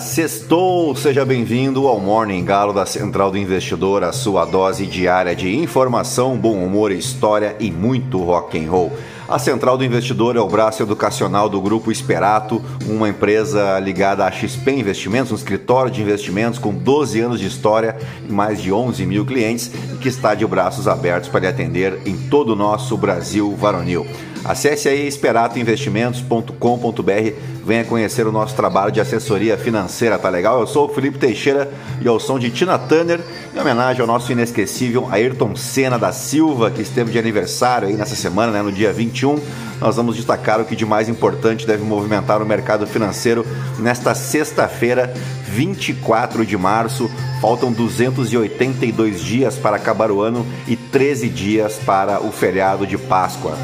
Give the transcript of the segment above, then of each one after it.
sextou! Seja bem-vindo ao Morning Galo da Central do Investidor, a sua dose diária de informação, bom humor, história e muito rock and roll. A Central do Investidor é o braço educacional do Grupo Esperato, uma empresa ligada à XP Investimentos, um escritório de investimentos com 12 anos de história e mais de 11 mil clientes que está de braços abertos para lhe atender em todo o nosso Brasil varonil. Acesse aí esperatoinvestimentos.com.br, venha conhecer o nosso trabalho de assessoria financeira, tá legal? Eu sou o Felipe Teixeira e ao som de Tina Turner, em homenagem ao nosso inesquecível Ayrton Senna da Silva, que esteve de aniversário aí nessa semana, né, no dia 21. Nós vamos destacar o que de mais importante deve movimentar o mercado financeiro nesta sexta-feira, 24 de março. Faltam 282 dias para acabar o ano e 13 dias para o feriado de Páscoa.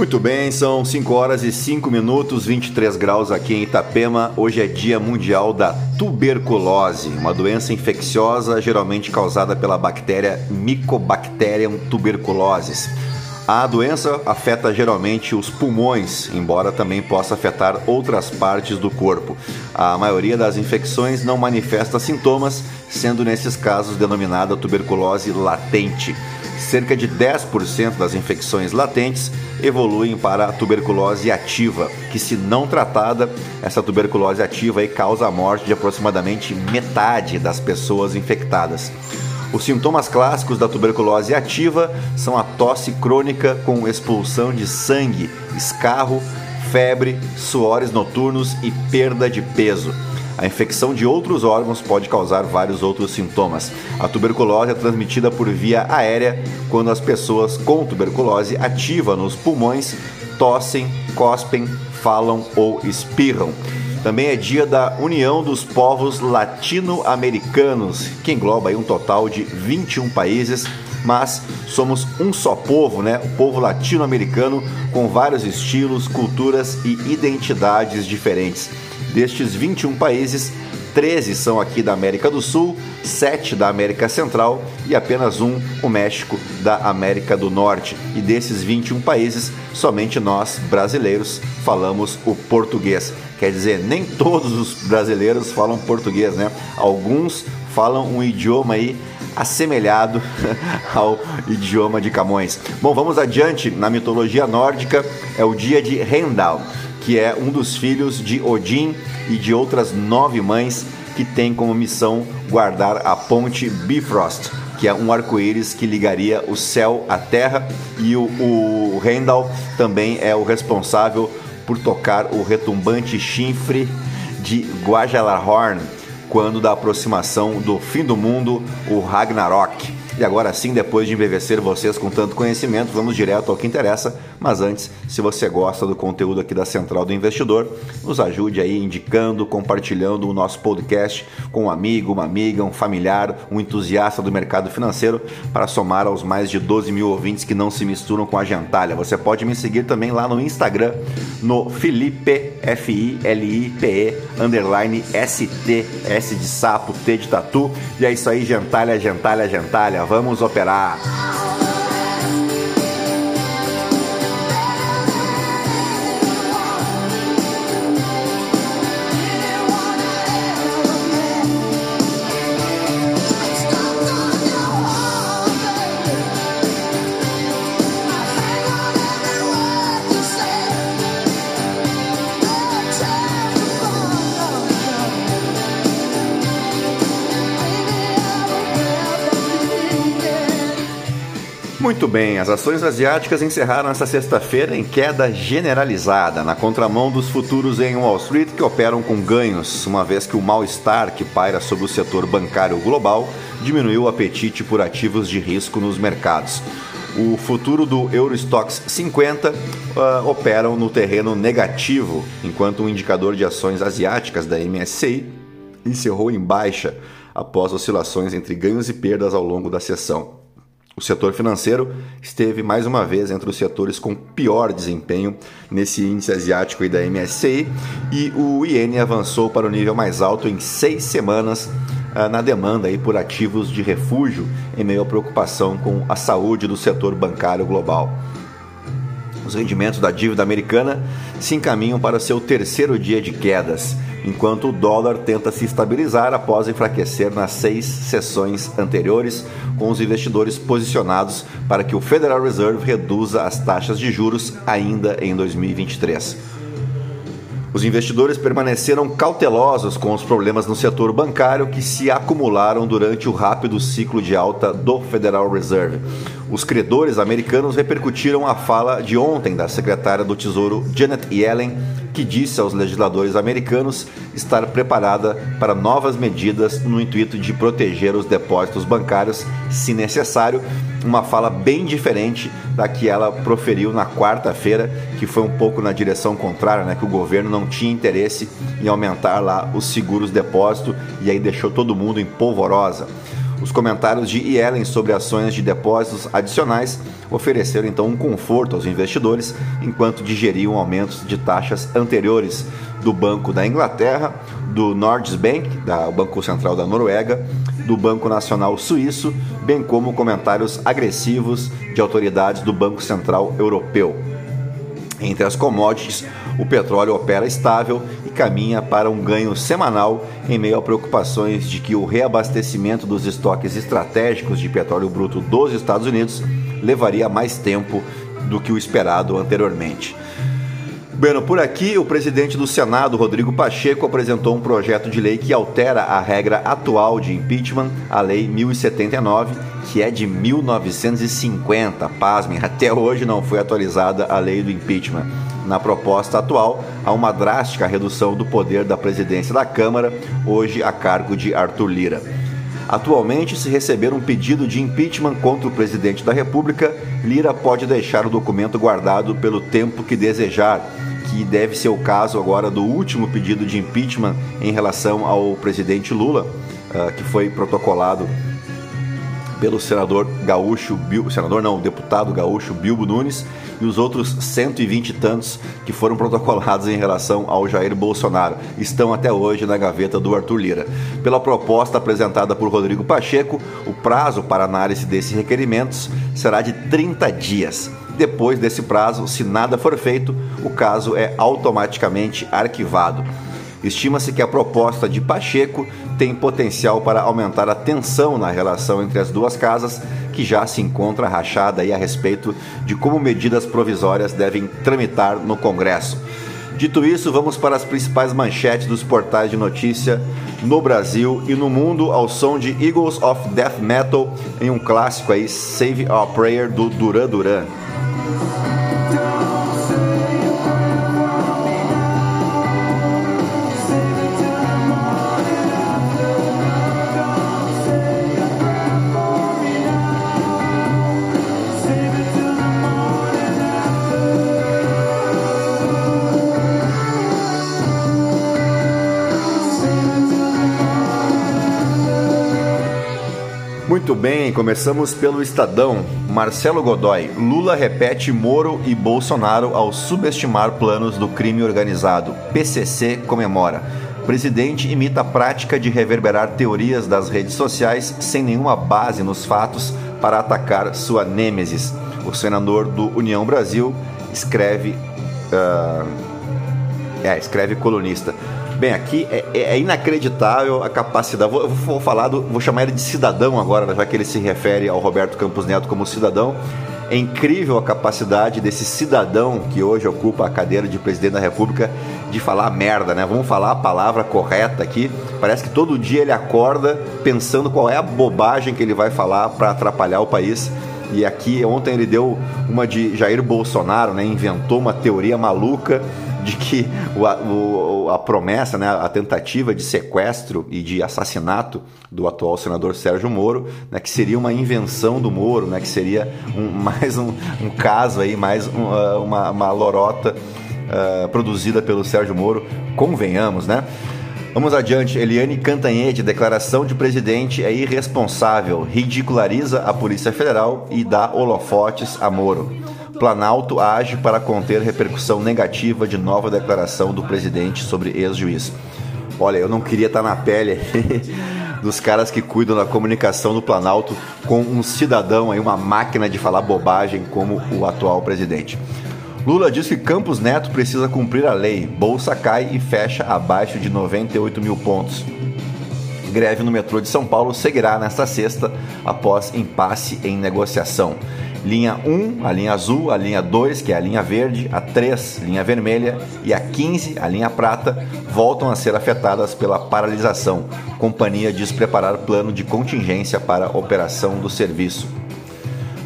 Muito bem, são 5 horas e 5 minutos, 23 graus aqui em Itapema. Hoje é Dia Mundial da Tuberculose, uma doença infecciosa geralmente causada pela bactéria Mycobacterium tuberculosis. A doença afeta geralmente os pulmões, embora também possa afetar outras partes do corpo. A maioria das infecções não manifesta sintomas, sendo nesses casos denominada tuberculose latente cerca de 10% das infecções latentes evoluem para a tuberculose ativa, que se não tratada, essa tuberculose ativa causa a morte de aproximadamente metade das pessoas infectadas. Os sintomas clássicos da tuberculose ativa são a tosse crônica com expulsão de sangue, escarro, febre, suores noturnos e perda de peso. A infecção de outros órgãos pode causar vários outros sintomas. A tuberculose é transmitida por via aérea quando as pessoas com tuberculose ativa nos pulmões tossem, cospem, falam ou espirram. Também é dia da União dos Povos Latino-Americanos, que engloba um total de 21 países, mas somos um só povo, né? O povo latino-americano com vários estilos, culturas e identidades diferentes. Destes 21 países, 13 são aqui da América do Sul, 7 da América Central e apenas um, o México, da América do Norte. E desses 21 países, somente nós, brasileiros, falamos o português. Quer dizer, nem todos os brasileiros falam português, né? Alguns falam um idioma aí assemelhado ao idioma de Camões. Bom, vamos adiante. Na mitologia nórdica é o dia de Heimdall que é um dos filhos de Odin e de outras nove mães que tem como missão guardar a ponte Bifrost, que é um arco-íris que ligaria o céu à terra, e o, o Heimdall também é o responsável por tocar o retumbante chifre de Guajalahorn quando da aproximação do fim do mundo, o Ragnarok. E agora sim, depois de embevecer vocês com tanto conhecimento, vamos direto ao que interessa. Mas antes, se você gosta do conteúdo aqui da Central do Investidor, nos ajude aí indicando, compartilhando o nosso podcast com um amigo, uma amiga, um familiar, um entusiasta do mercado financeiro para somar aos mais de 12 mil ouvintes que não se misturam com a gentalha. Você pode me seguir também lá no Instagram, no Felipe, F-I-L-I-P-E, underline S-T, S de sapo, T de tatu. E é isso aí, gentalha, gentalha, gentalha vamos operar. Muito bem, as ações asiáticas encerraram esta sexta-feira em queda generalizada, na contramão dos futuros em Wall Street que operam com ganhos, uma vez que o mal-estar que paira sobre o setor bancário global diminuiu o apetite por ativos de risco nos mercados. O futuro do Eurostox 50 uh, operam no terreno negativo, enquanto o indicador de ações asiáticas da MSCI encerrou em baixa após oscilações entre ganhos e perdas ao longo da sessão. O setor financeiro esteve mais uma vez entre os setores com pior desempenho nesse índice asiático da MSCI e o iene avançou para o nível mais alto em seis semanas ah, na demanda aí por ativos de refúgio em meio à preocupação com a saúde do setor bancário global. Os rendimentos da dívida americana se encaminham para seu terceiro dia de quedas, enquanto o dólar tenta se estabilizar após enfraquecer nas seis sessões anteriores, com os investidores posicionados para que o Federal Reserve reduza as taxas de juros ainda em 2023. Os investidores permaneceram cautelosos com os problemas no setor bancário que se acumularam durante o rápido ciclo de alta do Federal Reserve. Os credores americanos repercutiram a fala de ontem da secretária do Tesouro Janet Yellen, que disse aos legisladores americanos estar preparada para novas medidas no intuito de proteger os depósitos bancários, se necessário, uma fala bem diferente da que ela proferiu na quarta-feira, que foi um pouco na direção contrária, né, que o governo não tinha interesse em aumentar lá os seguros depósito e aí deixou todo mundo em polvorosa. Os comentários de Yellen sobre ações de depósitos adicionais ofereceram então um conforto aos investidores enquanto digeriam aumentos de taxas anteriores do Banco da Inglaterra, do Bank, da Banco Central da Noruega, do Banco Nacional Suíço, bem como comentários agressivos de autoridades do Banco Central Europeu. Entre as commodities, o petróleo opera estável e caminha para um ganho semanal em meio a preocupações de que o reabastecimento dos estoques estratégicos de petróleo bruto dos Estados Unidos levaria mais tempo do que o esperado anteriormente. Bueno, por aqui, o presidente do Senado, Rodrigo Pacheco, apresentou um projeto de lei que altera a regra atual de impeachment, a Lei 1079, que é de 1950. Pasmem, até hoje não foi atualizada a lei do impeachment. Na proposta atual, há uma drástica redução do poder da presidência da Câmara, hoje a cargo de Arthur Lira. Atualmente, se receber um pedido de impeachment contra o presidente da República, Lira pode deixar o documento guardado pelo tempo que desejar, que deve ser o caso agora do último pedido de impeachment em relação ao presidente Lula, uh, que foi protocolado pelo senador gaúcho, senador não, deputado gaúcho Bilbo Nunes e os outros 120 e tantos que foram protocolados em relação ao Jair Bolsonaro. Estão até hoje na gaveta do Arthur Lira. Pela proposta apresentada por Rodrigo Pacheco, o prazo para análise desses requerimentos será de 30 dias. Depois desse prazo, se nada for feito, o caso é automaticamente arquivado. Estima-se que a proposta de Pacheco tem potencial para aumentar a tensão na relação entre as duas casas, que já se encontra rachada a respeito de como medidas provisórias devem tramitar no Congresso. Dito isso, vamos para as principais manchetes dos portais de notícia no Brasil e no mundo ao som de Eagles of Death Metal em um clássico aí, Save Our Prayer do Duran Duran. Bem, começamos pelo Estadão. Marcelo Godoy. Lula repete Moro e Bolsonaro ao subestimar planos do crime organizado. PCC comemora. Presidente imita a prática de reverberar teorias das redes sociais sem nenhuma base nos fatos para atacar sua nêmesis. O senador do União Brasil escreve. Uh, é, escreve colunista. Bem, aqui é, é, é inacreditável a capacidade. Vou, vou, falar do, vou chamar ele de cidadão agora, já que ele se refere ao Roberto Campos Neto como cidadão. É incrível a capacidade desse cidadão que hoje ocupa a cadeira de presidente da República de falar merda, né? Vamos falar a palavra correta aqui. Parece que todo dia ele acorda pensando qual é a bobagem que ele vai falar para atrapalhar o país. E aqui ontem ele deu uma de Jair Bolsonaro, né? Inventou uma teoria maluca de que o, o, a promessa, né, a tentativa de sequestro e de assassinato do atual senador Sérgio Moro, né, que seria uma invenção do Moro, né, que seria um, mais um, um, caso aí, mais um, uh, uma, uma lorota uh, produzida pelo Sérgio Moro, convenhamos, né? Vamos adiante. Eliane Cantanhede, declaração de presidente é irresponsável, ridiculariza a Polícia Federal e dá holofotes a Moro. Planalto age para conter repercussão negativa de nova declaração do presidente sobre ex-juiz. Olha, eu não queria estar na pele dos caras que cuidam da comunicação do Planalto com um cidadão aí, uma máquina de falar bobagem como o atual presidente. Lula diz que Campos Neto precisa cumprir a lei. Bolsa cai e fecha abaixo de 98 mil pontos. Greve no metrô de São Paulo seguirá nesta sexta após impasse em negociação. Linha 1, a linha azul, a linha 2, que é a linha verde, a 3, linha vermelha e a 15, a linha prata, voltam a ser afetadas pela paralisação. Companhia diz preparar plano de contingência para operação do serviço.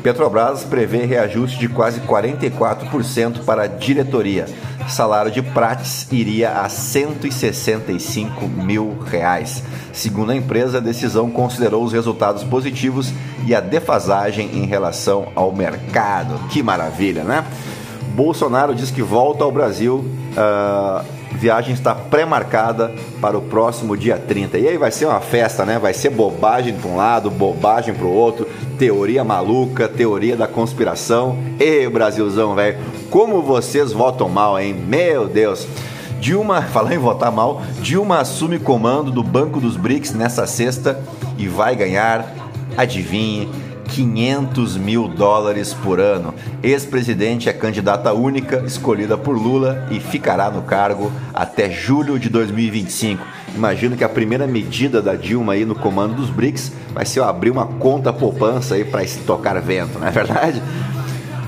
Petrobras prevê reajuste de quase 44% para a diretoria. Salário de Prates iria a 165 mil reais. Segundo a empresa, a decisão considerou os resultados positivos e a defasagem em relação ao mercado. Que maravilha, né? Bolsonaro diz que volta ao Brasil. Uh viagem está pré-marcada para o próximo dia 30. E aí vai ser uma festa, né? Vai ser bobagem para um lado, bobagem para o outro, teoria maluca, teoria da conspiração. E Brasilzão, velho, como vocês votam mal, hein? Meu Deus. Dilma, falar em votar mal, Dilma assume comando do Banco dos BRICS nessa sexta e vai ganhar, adivinhe, 500 mil dólares por ano. Ex-presidente é candidata única, escolhida por Lula e ficará no cargo até julho de 2025. Imagino que a primeira medida da Dilma aí no comando dos BRICS vai ser abrir uma conta poupança aí para estocar vento, não é verdade?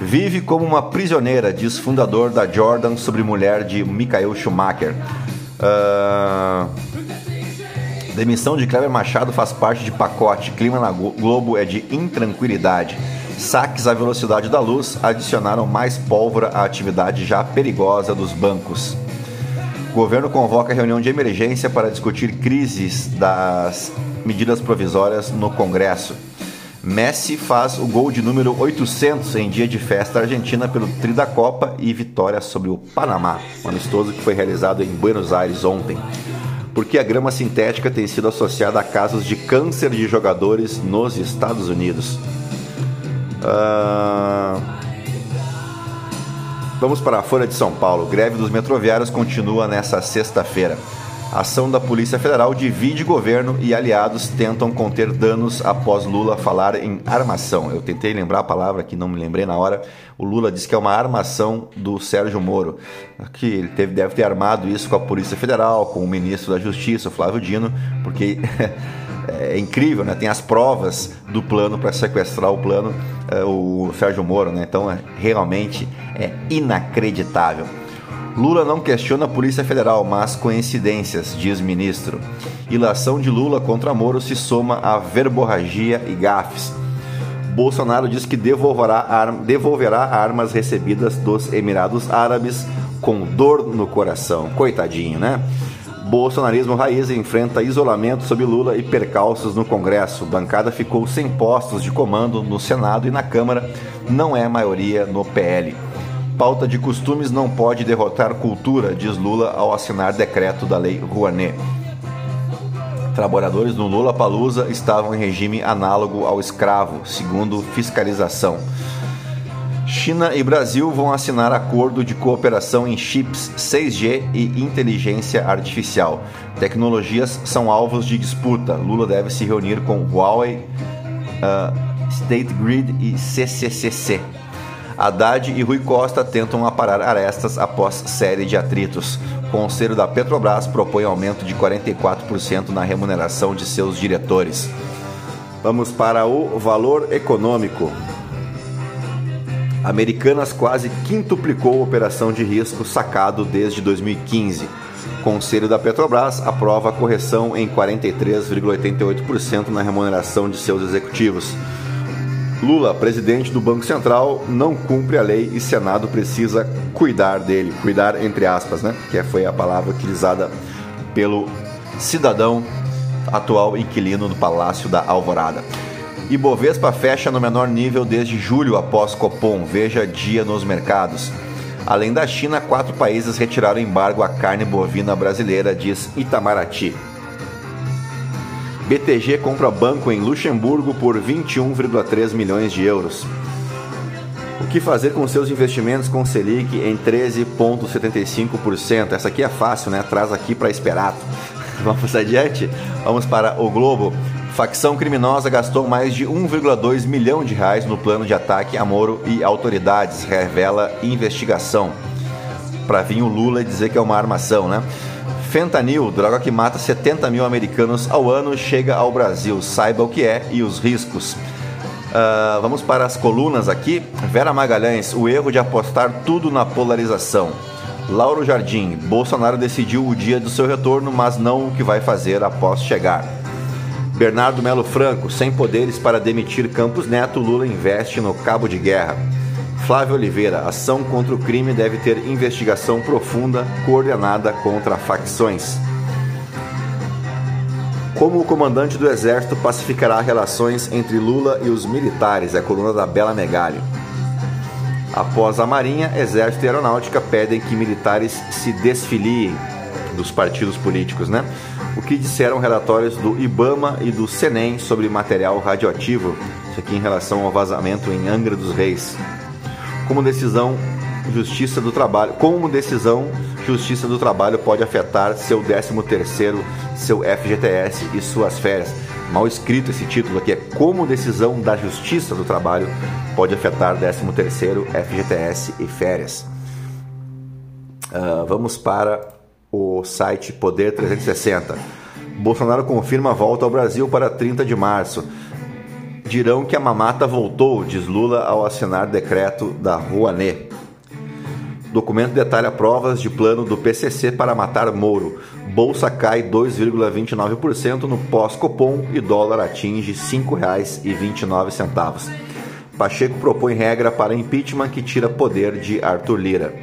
Vive como uma prisioneira, diz fundador da Jordan sobre mulher de Michael Schumacher. Uh... Demissão de Kleber Machado faz parte de pacote. Clima na Globo é de intranquilidade. Saques à velocidade da luz adicionaram mais pólvora à atividade já perigosa dos bancos. Governo convoca reunião de emergência para discutir crises das medidas provisórias no Congresso. Messi faz o gol de número 800 em dia de festa argentina pelo Tri da Copa e vitória sobre o Panamá, um amistoso que foi realizado em Buenos Aires ontem porque a grama sintética tem sido associada a casos de câncer de jogadores nos Estados Unidos. Uh... Vamos para a Folha de São Paulo. Greve dos metroviários continua nesta sexta-feira. Ação da Polícia Federal divide governo e aliados tentam conter danos após Lula falar em armação. Eu tentei lembrar a palavra que não me lembrei na hora. O Lula disse que é uma armação do Sérgio Moro, que ele teve, deve ter armado isso com a Polícia Federal, com o ministro da Justiça, Flávio Dino, porque é incrível, né? Tem as provas do plano para sequestrar o plano, é, o Sérgio Moro, né? Então, é, realmente é inacreditável. Lula não questiona a Polícia Federal, mas coincidências, diz ministro. Ilação de Lula contra Moro se soma a verborragia e gafes. Bolsonaro diz que devolverá, devolverá armas recebidas dos Emirados Árabes com dor no coração. Coitadinho, né? Bolsonarismo raiz enfrenta isolamento sob Lula e percalços no Congresso. Bancada ficou sem postos de comando no Senado e na Câmara. Não é maioria no PL. Pauta de costumes não pode derrotar cultura, diz Lula ao assinar decreto da Lei Rouanet. Trabalhadores no Lula Palusa estavam em regime análogo ao escravo, segundo fiscalização. China e Brasil vão assinar acordo de cooperação em chips 6G e inteligência artificial. Tecnologias são alvos de disputa. Lula deve se reunir com Huawei, uh, State Grid e CCCC. Haddad e Rui Costa tentam aparar arestas após série de atritos. O Conselho da Petrobras propõe aumento de 44% na remuneração de seus diretores. Vamos para o valor econômico. Americanas quase quintuplicou a operação de risco sacado desde 2015. Conselho da Petrobras aprova a correção em 43,88% na remuneração de seus executivos. Lula, presidente do Banco Central, não cumpre a lei e Senado precisa cuidar dele. Cuidar entre aspas, né? Que foi a palavra utilizada pelo cidadão atual inquilino do Palácio da Alvorada. Ibovespa fecha no menor nível desde julho após Copom. Veja dia nos mercados. Além da China, quatro países retiraram embargo à carne bovina brasileira, diz Itamaraty. BTG compra banco em Luxemburgo por 21,3 milhões de euros. O que fazer com seus investimentos com Selic em 13,75%? Essa aqui é fácil, né? Traz aqui para Esperato. Vamos adiante? Vamos para o Globo. Facção criminosa gastou mais de 1,2 milhão de reais no plano de ataque a Moro e autoridades, revela investigação. Para vir o Lula dizer que é uma armação, né? Fentanil, droga que mata 70 mil americanos ao ano, chega ao Brasil. Saiba o que é e os riscos. Uh, vamos para as colunas aqui. Vera Magalhães, o erro de apostar tudo na polarização. Lauro Jardim, Bolsonaro decidiu o dia do seu retorno, mas não o que vai fazer após chegar. Bernardo Melo Franco, sem poderes para demitir Campos Neto, Lula investe no cabo de guerra. Flávio Oliveira, ação contra o crime deve ter investigação profunda, coordenada contra facções. Como o comandante do exército pacificará relações entre Lula e os militares? É a coluna da Bela Megali. Após a Marinha, Exército e Aeronáutica pedem que militares se desfiliem dos partidos políticos, né? O que disseram relatórios do IBAMA e do SENEM sobre material radioativo, isso aqui em relação ao vazamento em Angra dos Reis. Como decisão Justiça do Trabalho, como decisão Justiça do Trabalho pode afetar seu 13º, seu FGTS e suas férias. Mal escrito esse título aqui é como decisão da Justiça do Trabalho pode afetar 13º, FGTS e férias. Uh, vamos para o site Poder 360. Bolsonaro confirma a volta ao Brasil para 30 de março. Dirão que a mamata voltou, diz Lula ao assinar decreto da Rouanet. Documento detalha provas de plano do PCC para matar Moro. Bolsa cai 2,29% no pós-Copom e dólar atinge R$ 5,29. Pacheco propõe regra para impeachment que tira poder de Arthur Lira.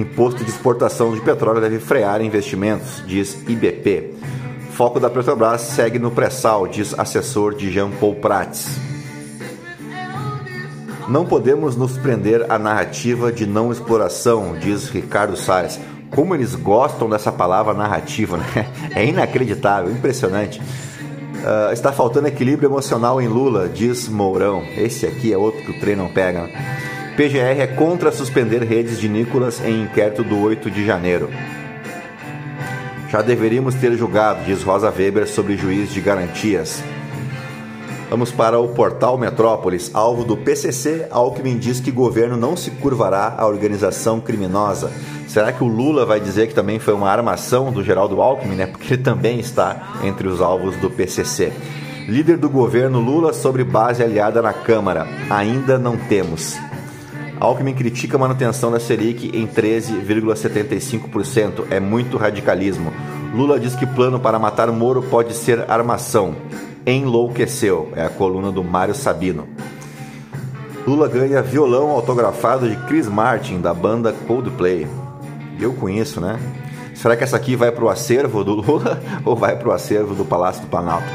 Imposto de exportação de petróleo deve frear investimentos, diz IBP. Foco da Petrobras segue no pré-sal, diz assessor de Jean Paul Prats. Não podemos nos prender à narrativa de não exploração, diz Ricardo Salles. Como eles gostam dessa palavra narrativa, né? É inacreditável, impressionante. Uh, está faltando equilíbrio emocional em Lula, diz Mourão. Esse aqui é outro que o trem não pega. PGR é contra suspender redes de Nicolas em inquérito do 8 de janeiro. Já deveríamos ter julgado, diz Rosa Weber, sobre juiz de garantias. Vamos para o portal Metrópolis, alvo do PCC. Alckmin diz que governo não se curvará à organização criminosa. Será que o Lula vai dizer que também foi uma armação do Geraldo Alckmin, né? Porque ele também está entre os alvos do PCC. Líder do governo Lula sobre base aliada na Câmara. Ainda não temos. Alckmin critica a manutenção da Selic em 13,75%. É muito radicalismo. Lula diz que plano para matar Moro pode ser armação. Enlouqueceu. É a coluna do Mário Sabino. Lula ganha violão autografado de Chris Martin, da banda Coldplay. Eu conheço, né? Será que essa aqui vai para o acervo do Lula ou vai para o acervo do Palácio do Planalto?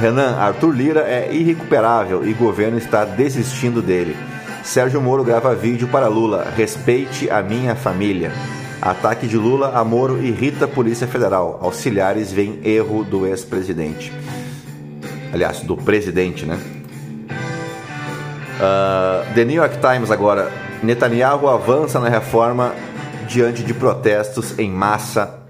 Renan, Arthur Lira é irrecuperável e o governo está desistindo dele. Sérgio Moro grava vídeo para Lula. Respeite a minha família. Ataque de Lula a Moro irrita a Polícia Federal. Auxiliares veem erro do ex-presidente. Aliás, do presidente, né? Uh, The New York Times agora. Netanyahu avança na reforma diante de protestos em massa.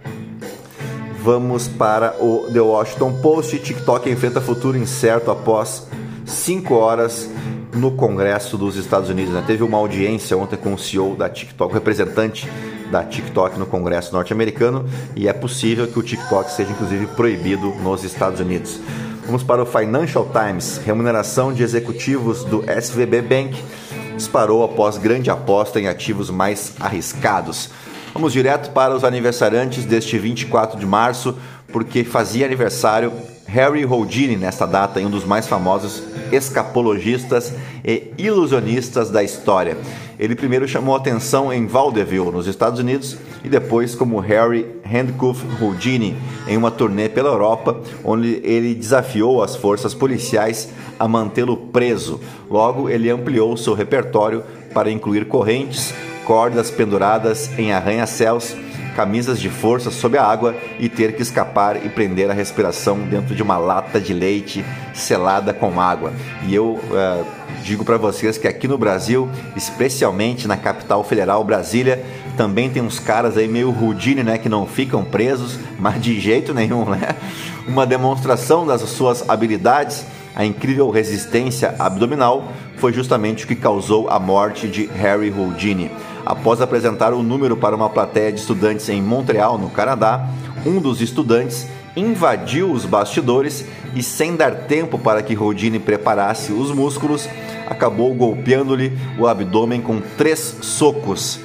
Vamos para o The Washington Post. TikTok enfrenta futuro incerto após 5 horas no Congresso dos Estados Unidos. Né? Teve uma audiência ontem com o CEO da TikTok, o representante da TikTok no Congresso norte-americano, e é possível que o TikTok seja inclusive proibido nos Estados Unidos. Vamos para o Financial Times. Remuneração de executivos do SVB Bank disparou após grande aposta em ativos mais arriscados. Vamos direto para os aniversariantes deste 24 de março, porque fazia aniversário Harry Houdini nesta data, um dos mais famosos escapologistas e ilusionistas da história. Ele primeiro chamou atenção em Vaudeville, nos Estados Unidos, e depois como Harry Handcuff Houdini em uma turnê pela Europa, onde ele desafiou as forças policiais a mantê-lo preso. Logo, ele ampliou seu repertório para incluir correntes, cordas penduradas em arranha-céus, camisas de força sob a água e ter que escapar e prender a respiração dentro de uma lata de leite selada com água. E eu uh, digo para vocês que aqui no Brasil, especialmente na capital federal Brasília, também tem uns caras aí meio rudine, né, que não ficam presos, mas de jeito nenhum, né? Uma demonstração das suas habilidades, a incrível resistência abdominal foi justamente o que causou a morte de Harry Houdini. Após apresentar o número para uma plateia de estudantes em Montreal, no Canadá, um dos estudantes invadiu os bastidores e, sem dar tempo para que Houdini preparasse os músculos, acabou golpeando-lhe o abdômen com três socos.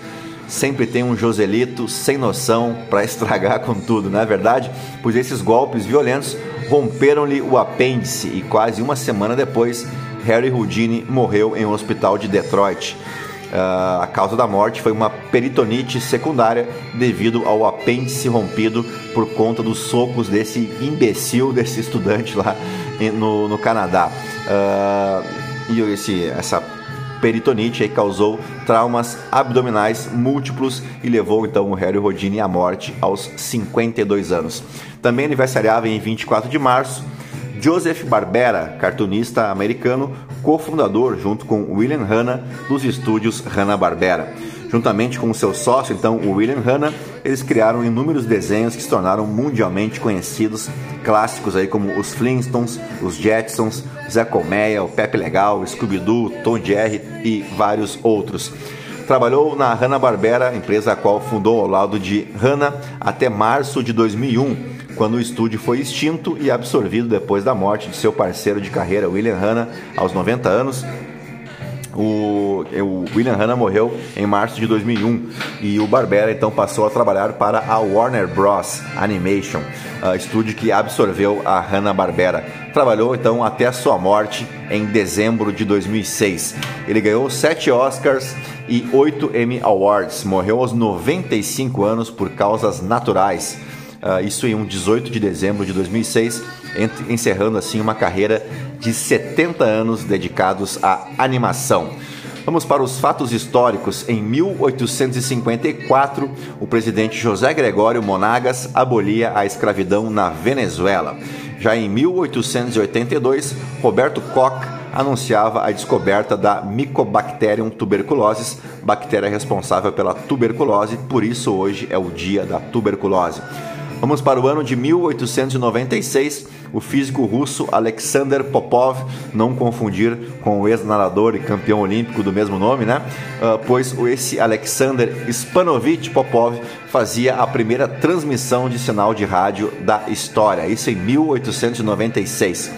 Sempre tem um Joselito sem noção para estragar com tudo, não é verdade? Pois esses golpes violentos romperam-lhe o apêndice e quase uma semana depois, Harry Houdini morreu em um hospital de Detroit. Uh, a causa da morte foi uma peritonite secundária devido ao apêndice rompido por conta dos socos desse imbecil, desse estudante lá no, no Canadá. Uh, e esse, essa peritonite aí causou traumas abdominais múltiplos e levou então o Harry Rodini à morte aos 52 anos. Também aniversariava em 24 de março Joseph Barbera, cartunista americano, cofundador junto com William Hanna dos estúdios Hanna-Barbera. Juntamente com seu sócio, então, o William Hanna, eles criaram inúmeros desenhos que se tornaram mundialmente conhecidos, clássicos aí como os Flintstones, os Jetsons, Zé Colmeia, o Pepe Legal, Scooby-Doo, Tom Jerry e vários outros. Trabalhou na Hanna-Barbera, empresa a qual fundou ao lado de Hanna até março de 2001, quando o estúdio foi extinto e absorvido depois da morte de seu parceiro de carreira, William Hanna, aos 90 anos, o, o William Hanna morreu em março de 2001 e o Barbera então passou a trabalhar para a Warner Bros. Animation, estúdio que absorveu a Hanna-Barbera. Trabalhou então até a sua morte em dezembro de 2006. Ele ganhou sete Oscars e oito Emmy Awards. Morreu aos 95 anos por causas naturais. Uh, isso em um 18 de dezembro de 2006, encerrando assim uma carreira de 70 anos dedicados à animação. Vamos para os fatos históricos. Em 1854, o presidente José Gregório Monagas abolia a escravidão na Venezuela. Já em 1882, Roberto Koch anunciava a descoberta da Mycobacterium tuberculosis, bactéria responsável pela tuberculose, por isso hoje é o dia da tuberculose. Vamos para o ano de 1896. O físico russo Alexander Popov, não confundir com o ex-nadador e campeão olímpico do mesmo nome, né? Uh, pois esse Alexander Spanovich Popov fazia a primeira transmissão de sinal de rádio da história, isso em 1896.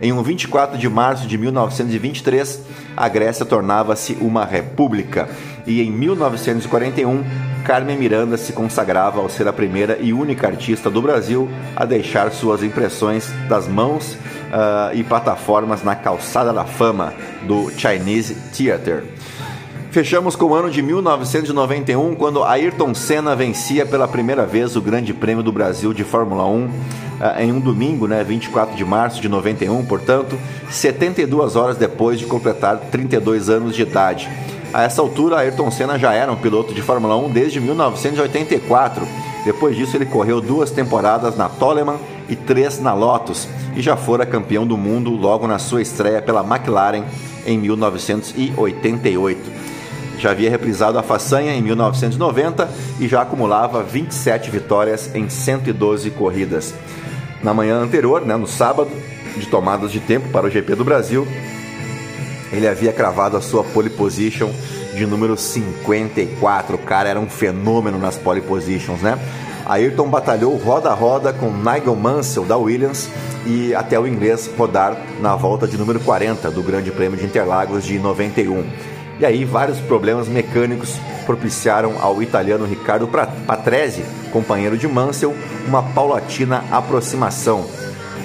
Em um 24 de março de 1923, a Grécia tornava-se uma república e em 1941 Carmen Miranda se consagrava ao ser a primeira e única artista do Brasil a deixar suas impressões das mãos uh, e plataformas na calçada da fama do Chinese Theatre. Fechamos com o ano de 1991, quando Ayrton Senna vencia pela primeira vez o Grande Prêmio do Brasil de Fórmula 1 uh, ah, em um domingo, né, 24 de março de 91, portanto, 72 horas depois de completar 32 anos de idade. A essa altura, Ayrton Senna já era um piloto de Fórmula 1 desde 1984. Depois disso, ele correu duas temporadas na Toleman e três na Lotus e já fora campeão do mundo logo na sua estreia pela McLaren em 1988. Já havia reprisado a façanha em 1990 e já acumulava 27 vitórias em 112 corridas. Na manhã anterior, né, no sábado, de tomadas de tempo para o GP do Brasil, ele havia cravado a sua pole position de número 54. O cara era um fenômeno nas pole positions, né? Ayrton batalhou roda a roda com Nigel Mansell da Williams e até o inglês rodar na volta de número 40 do Grande Prêmio de Interlagos de 91. E aí vários problemas mecânicos propiciaram ao italiano Riccardo Patrese, companheiro de Mansell, uma paulatina aproximação.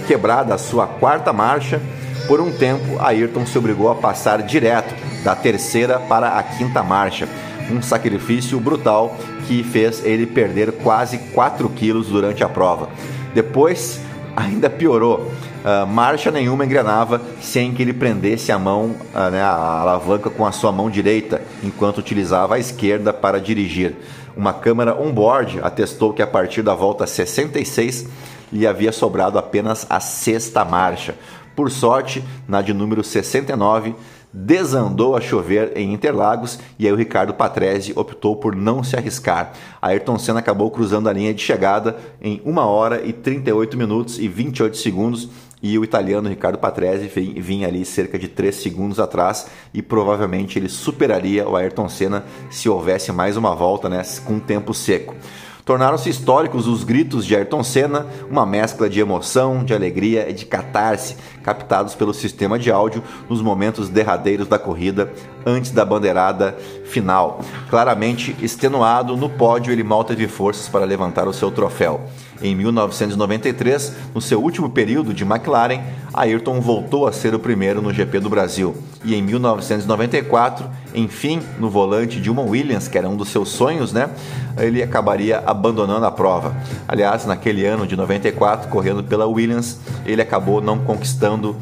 Quebrada a sua quarta marcha, por um tempo, Ayrton se obrigou a passar direto da terceira para a quinta marcha, um sacrifício brutal que fez ele perder quase 4 quilos durante a prova. Depois, ainda piorou. Uh, marcha nenhuma engrenava sem que ele prendesse a mão, uh, né, a alavanca com a sua mão direita, enquanto utilizava a esquerda para dirigir. Uma câmera on-board atestou que a partir da volta 66 lhe havia sobrado apenas a sexta marcha. Por sorte, na de número 69, desandou a chover em Interlagos e aí o Ricardo Patrese optou por não se arriscar. Ayrton Senna acabou cruzando a linha de chegada em 1 hora e 38 minutos e 28 segundos e o italiano Ricardo Patrese vinha ali cerca de 3 segundos atrás e provavelmente ele superaria o Ayrton Senna se houvesse mais uma volta né, com tempo seco. Tornaram-se históricos os gritos de Ayrton Senna, uma mescla de emoção, de alegria e de catarse, captados pelo sistema de áudio nos momentos derradeiros da corrida, antes da bandeirada final. Claramente extenuado, no pódio ele mal teve forças para levantar o seu troféu. Em 1993, no seu último período de McLaren, Ayrton voltou a ser o primeiro no GP do Brasil. E em 1994, enfim, no volante de uma Williams, que era um dos seus sonhos, né? Ele acabaria abandonando a prova. Aliás, naquele ano de 94, correndo pela Williams, ele acabou não conquistando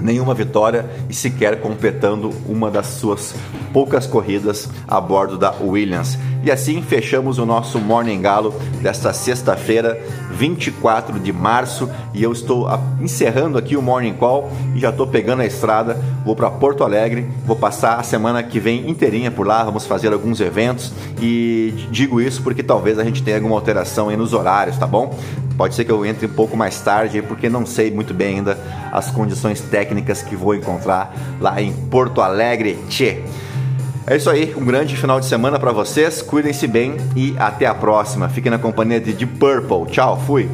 nenhuma vitória e sequer completando uma das suas poucas corridas a bordo da Williams. E assim fechamos o nosso Morning Galo desta sexta-feira, 24 de março, e eu estou encerrando aqui o Morning Call e já estou pegando a estrada, vou para Porto Alegre, vou passar a semana que vem inteirinha por lá, vamos fazer alguns eventos e digo isso porque talvez a gente tenha alguma alteração aí nos horários, tá bom? Pode ser que eu entre um pouco mais tarde, porque não sei muito bem ainda as condições técnicas que vou encontrar lá em Porto Alegre. Tchê. É isso aí, um grande final de semana para vocês, cuidem-se bem e até a próxima. Fiquem na companhia de Deep Purple. Tchau, fui!